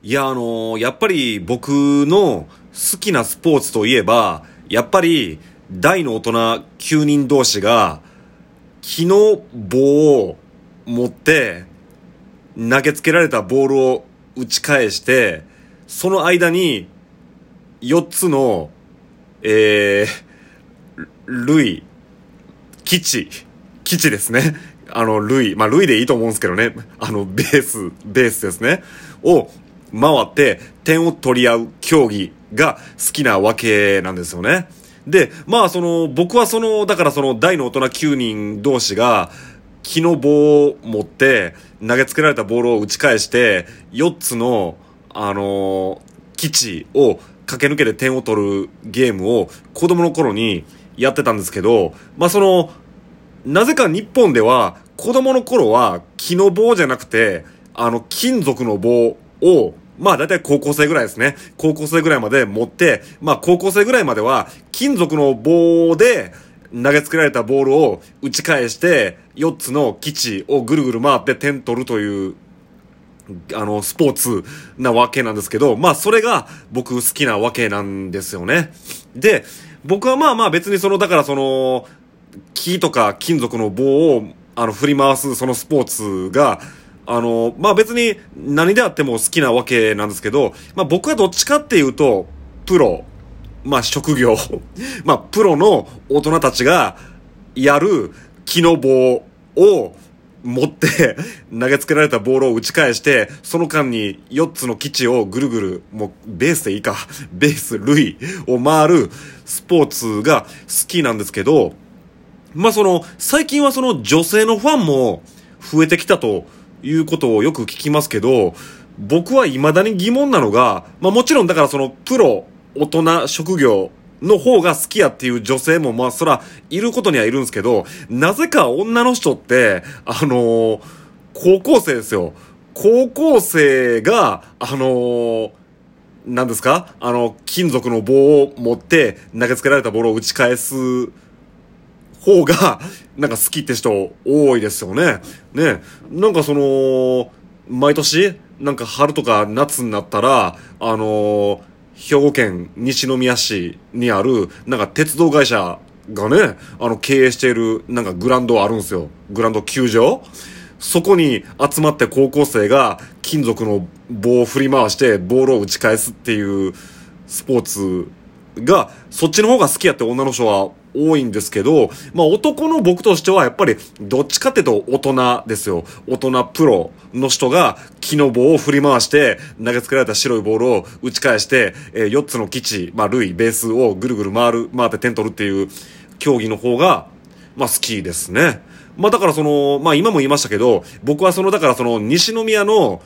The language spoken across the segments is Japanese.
いや、あのーやっぱり僕の好きなスポーツといえば、やっぱり大の大人9人同士が木の棒を持って投げつけられたボールを打ち返して、その間に4つの、えー、類、基地、基地ですね。あの、類、まあ、類でいいと思うんですけどね。あの、ベース、ベースですね。を回って点を取り合う競技が好きなわけなんですよね。で、まあ、その、僕はその、だからその大の大人9人同士が、木の棒を持って投げつけられたボールを打ち返して、4つの、あの基地を駆け抜けて点を取るゲームを子供の頃にやってたんですけど、まあその、なぜか日本では子供の頃は木の棒じゃなくて、あの金属の棒を、まあ大体高校生ぐらいですね。高校生ぐらいまで持って、まあ高校生ぐらいまでは金属の棒で投げつけられたボールを打ち返して4つの基地をぐるぐる回って点取るというあの、スポーツなわけなんですけど、まあそれが僕好きなわけなんですよね。で、僕はまあまあ別にその、だからその、木とか金属の棒を、あの、振り回すそのスポーツが、あの、まあ別に何であっても好きなわけなんですけど、まあ僕はどっちかっていうと、プロ、まあ職業、まあプロの大人たちがやる木の棒を持って投げつけられたボールを打ち返して、その間に4つの基地をぐるぐる、もうベースでいいか、ベース、類を回るスポーツが好きなんですけど、まあその、最近はその女性のファンも増えてきたということをよく聞きますけど、僕は未だに疑問なのが、まあもちろんだからそのプロ、大人、職業の方が好きやっていう女性もまあそらいることにはいるんですけど、なぜか女の人って、あのー高校生ですよ。高校生が、あのーなんですか？あの、金属の棒を持って投げつけられたボールを打ち返す方が、なんか好きって人多いですよね。ね。なんかその、毎年、なんか春とか夏になったら、あの兵庫県西宮市にある、なんか鉄道会社がね、あの、経営している、なんかグランドあるんですよ。グランド球場そこに集まって高校生が金属の棒を振り回してボールを打ち返すっていうスポーツが、そっちの方が好きやって女の人は多いんですけど、まあ男の僕としてはやっぱりどっちかっていうと大人ですよ。大人プロの人が木の棒を振り回して投げつけられた白いボールを打ち返して、え4つの基地、まあ類、ベースをぐるぐる回る、回って点取るっていう競技の方が、まあ好きですね。まあだからその、まあ今も言いましたけど、僕はそのだからその西宮の、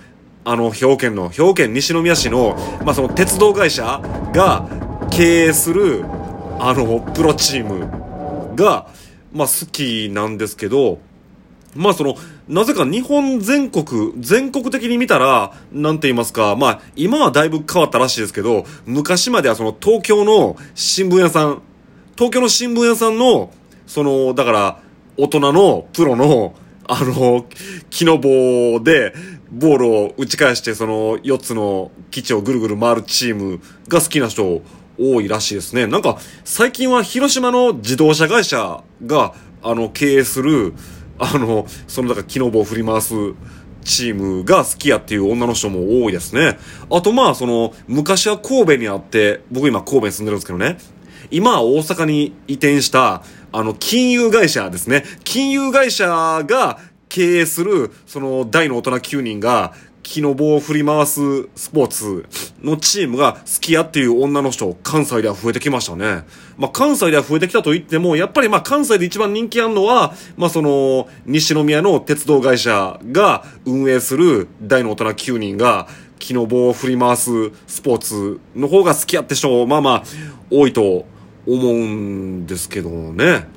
あの、兵庫県の、兵庫県西宮市の、まあその鉄道会社が経営する、あの、プロチームが、まあ好きなんですけど、まあその、なぜか日本全国、全国的に見たら、なんて言いますか、まあ今はだいぶ変わったらしいですけど、昔まではその東京の新聞屋さん、東京の新聞屋さんの、その、だから、大人のプロの、あの、木の棒で、ボールを打ち返して、その、4つの基地をぐるぐる回るチームが好きな人多いらしいですね。なんか、最近は広島の自動車会社が、あの、経営する、あの、その、だから木の棒を振り回す、チームが好きやっていう女の人も多いですね。あとまあ、その、昔は神戸にあって、僕今神戸に住んでるんですけどね。今は大阪に移転した、あの、金融会社ですね。金融会社が経営する、その、大の大人9人が、木の棒を振り回すスポーツのチームが好きやっていう女の人、関西では増えてきましたね。まあ、関西では増えてきたと言っても、やっぱりまあ、関西で一番人気あるのは、まあ、その、西宮の鉄道会社が運営する大の大人9人が、木の棒を振り回すスポーツの方が好きやって人、まあまあ、多いと思うんですけどね。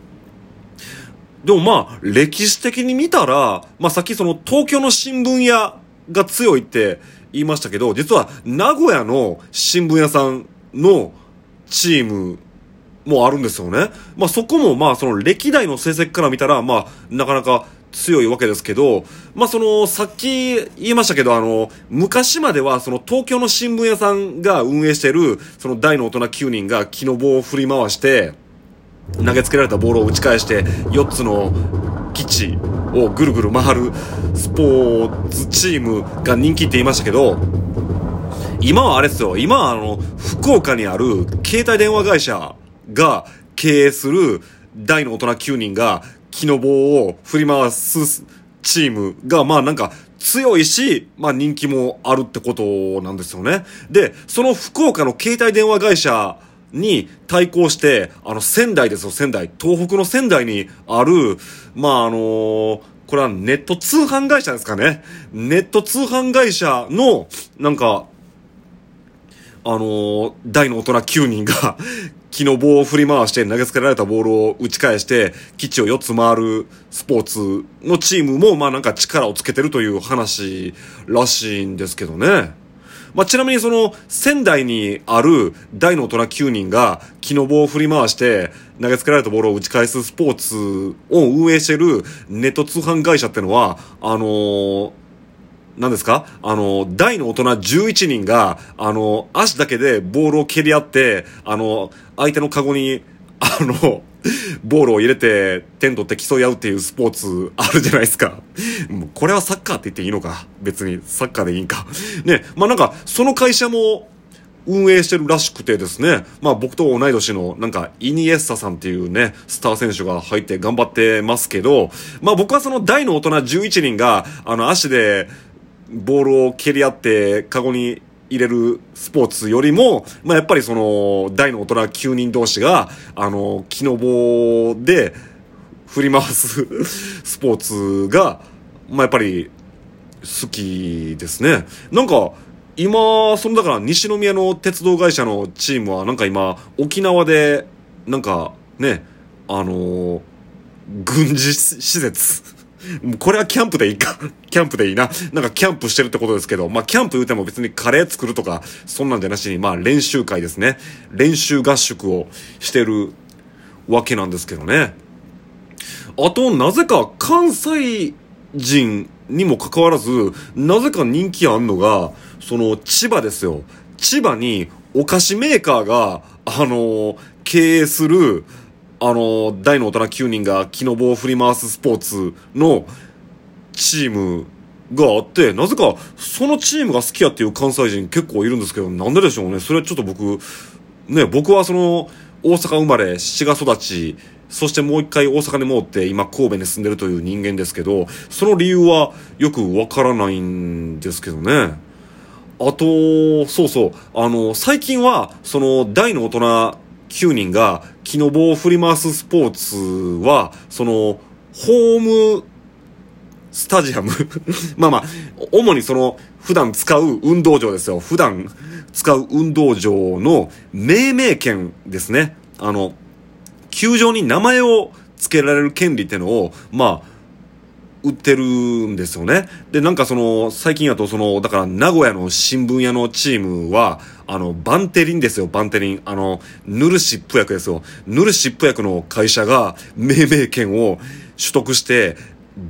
でもまあ、歴史的に見たら、まあさっきその東京の新聞屋が強いって言いましたけど、実は名古屋の新聞屋さんのチームもあるんですよね。まあそこもまあその歴代の成績から見たら、まあなかなか強いわけですけど、まあ、その、さっき言いましたけど、あの、昔までは、その、東京の新聞屋さんが運営してる、その、大の大人9人が木の棒を振り回して、投げつけられたボールを打ち返して、4つの基地をぐるぐる回るスポーツチームが人気って言いましたけど、今はあれですよ、今はあの、福岡にある携帯電話会社が経営する大の大人9人が木の棒を振り回すチームが、まあなんか強いし、まあ人気もあるってことなんですよね。で、その福岡の携帯電話会社に対抗して、あの仙台ですよ、仙台。東北の仙台にある、まああのー、これはネット通販会社ですかね。ネット通販会社の、なんか、あのー、大の大人9人が 木の棒を振り回して投げつけられたボールを打ち返して、基地を4つ回るスポーツのチームも、まあなんか力をつけてるという話らしいんですけどね。まあ、ちなみにその、仙台にある大の大人9人が木の棒を振り回して投げつけられたボールを打ち返すスポーツを運営してるネット通販会社ってのは、あのー何ですか？あの、大の大人11人が、あの、足だけでボールを蹴り合って、あの、相手のカゴに、あの、ボールを入れて点取って競い合うっていうスポーツあるじゃないですか。もうこれはサッカーって言っていいのか？別にサッカーでいいんか。ね、まあなんか、その会社も運営してるらしくてですね、まあ僕と同い年のなんかイニエスタさんっていうね、スター選手が入って頑張ってますけど、まあ僕はその大の大人11人が、あの足でボールを蹴り合ってカゴに入れるスポーツよりも、まあ、やっぱりその、大の大人9人同士が、あの、木の棒で振り回す スポーツが、まあ、やっぱり好きですね。なんか、今、そのだから西宮の鉄道会社のチームはなんか今、沖縄で、なんかね、あの軍事施設これはキャンプでいいか。キャンプでいいな。なんかキャンプしてるってことですけど、まあキャンプ言うても別にカレー作るとか、そんなんじゃなしに、まあ練習会ですね。練習合宿をしてるわけなんですけどね。あと、なぜか関西人にもかかわらず、なぜか人気あんのが、その千葉ですよ。千葉にお菓子メーカーが、あの経営する、あの、大の大人9人が木の棒を振り回すスポーツのチームがあって、なぜかそのチームが好きやっていう関西人結構いるんですけど、なんででしょうね。それはちょっと僕、ね、僕はその、大阪生まれ、滋賀育ち、そしてもう一回大阪に戻って今神戸に住んでるという人間ですけど、その理由はよくわからないんですけどね。あと、そうそう、あの、最近は、その、大の大人9人が木の棒を振り回すスポーツは、その、ホームスタジアム まあまあ、主にその、普段使う運動場ですよ。普段使う運動場の命名権ですね。あの、球場に名前を付けられる権利ってのを、まあ、売ってるんですよね。で、なんかその、最近やとその、だから名古屋の新聞屋のチームは、あの、バンテリンですよ、バンテリン。あの、ヌルシップ薬ですよ。ヌルシップ薬の会社が命名権を取得して、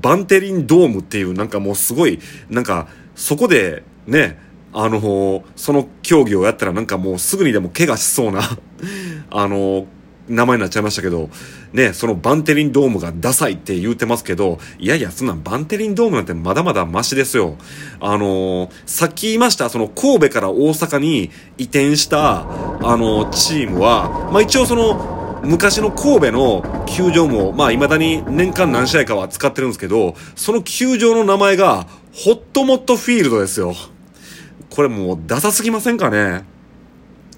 バンテリンドームっていう、なんかもうすごい、なんか、そこで、ね、あの、その競技をやったらなんかもうすぐにでも怪我しそうな あの、名前になっちゃいましたけど、ね、そのバンテリンドームがダサいって言うてますけど、いやいや、そんなんバンテリンドームなんてまだまだマシですよ。あのー、さっき言いました、その神戸から大阪に移転した、あのー、チームは、まあ一応その、昔の神戸の球場も、まあ未だに年間何試合かは使ってるんですけど、その球場の名前が、ホットモットフィールドですよ。これもうダサすぎませんかね？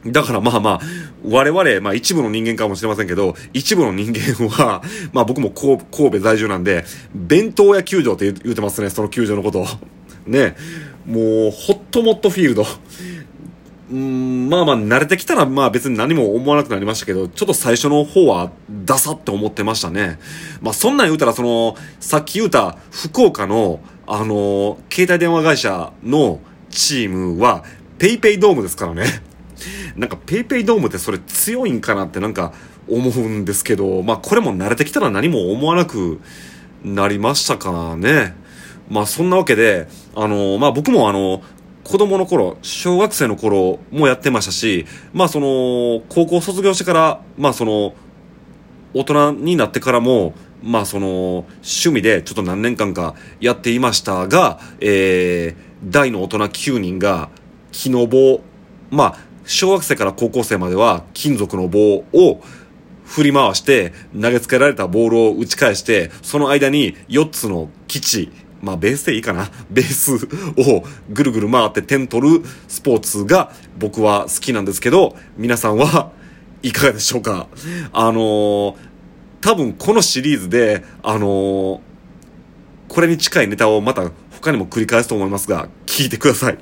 だからまあまあ、我々、まあ一部の人間かもしれませんけど、一部の人間は、まあ僕も神戸在住なんで、弁当屋球場って言うてますね、その球場のこと。ね。もう、ホットモットフィールド。うん、まあまあ慣れてきたらまあ別に何も思わなくなりましたけど、ちょっと最初の方はダサって思ってましたね。まあそんなん言うたらその、さっき言うた福岡の、あの、携帯電話会社のチームは、ペイペイドームですからね。なんか PayPay ドームってそれ強いんかなってなんか思うんですけど、まあこれも慣れてきたら何も思わなくなりましたかね。まあそんなわけで、あの、まあ僕もあの、子供の頃、小学生の頃もやってましたし、まあその、高校卒業してから、まあその、大人になってからも、まあその、趣味でちょっと何年間かやっていましたが、えー、大の大人9人が、木の棒、まあ、小学生から高校生までは金属の棒を振り回して投げつけられたボールを打ち返して、その間に4つの基地、まあベースでいいかな。ベースをぐるぐる回って点取るスポーツが僕は好きなんですけど、皆さんはいかがでしょうか？あのー、多分このシリーズで、あのー、これに近いネタをまた他にも繰り返すと思いますが、聞いてください。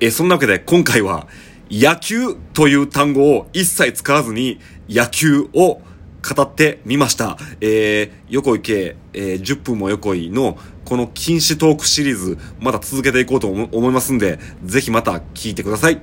えー、そんなわけで今回は野球という単語を一切使わずに野球を語ってみました。えー、横井圭、えー、10分も横井のこの禁止トークシリーズまだ続けていこうと思いますんで、ぜひまた聞いてください。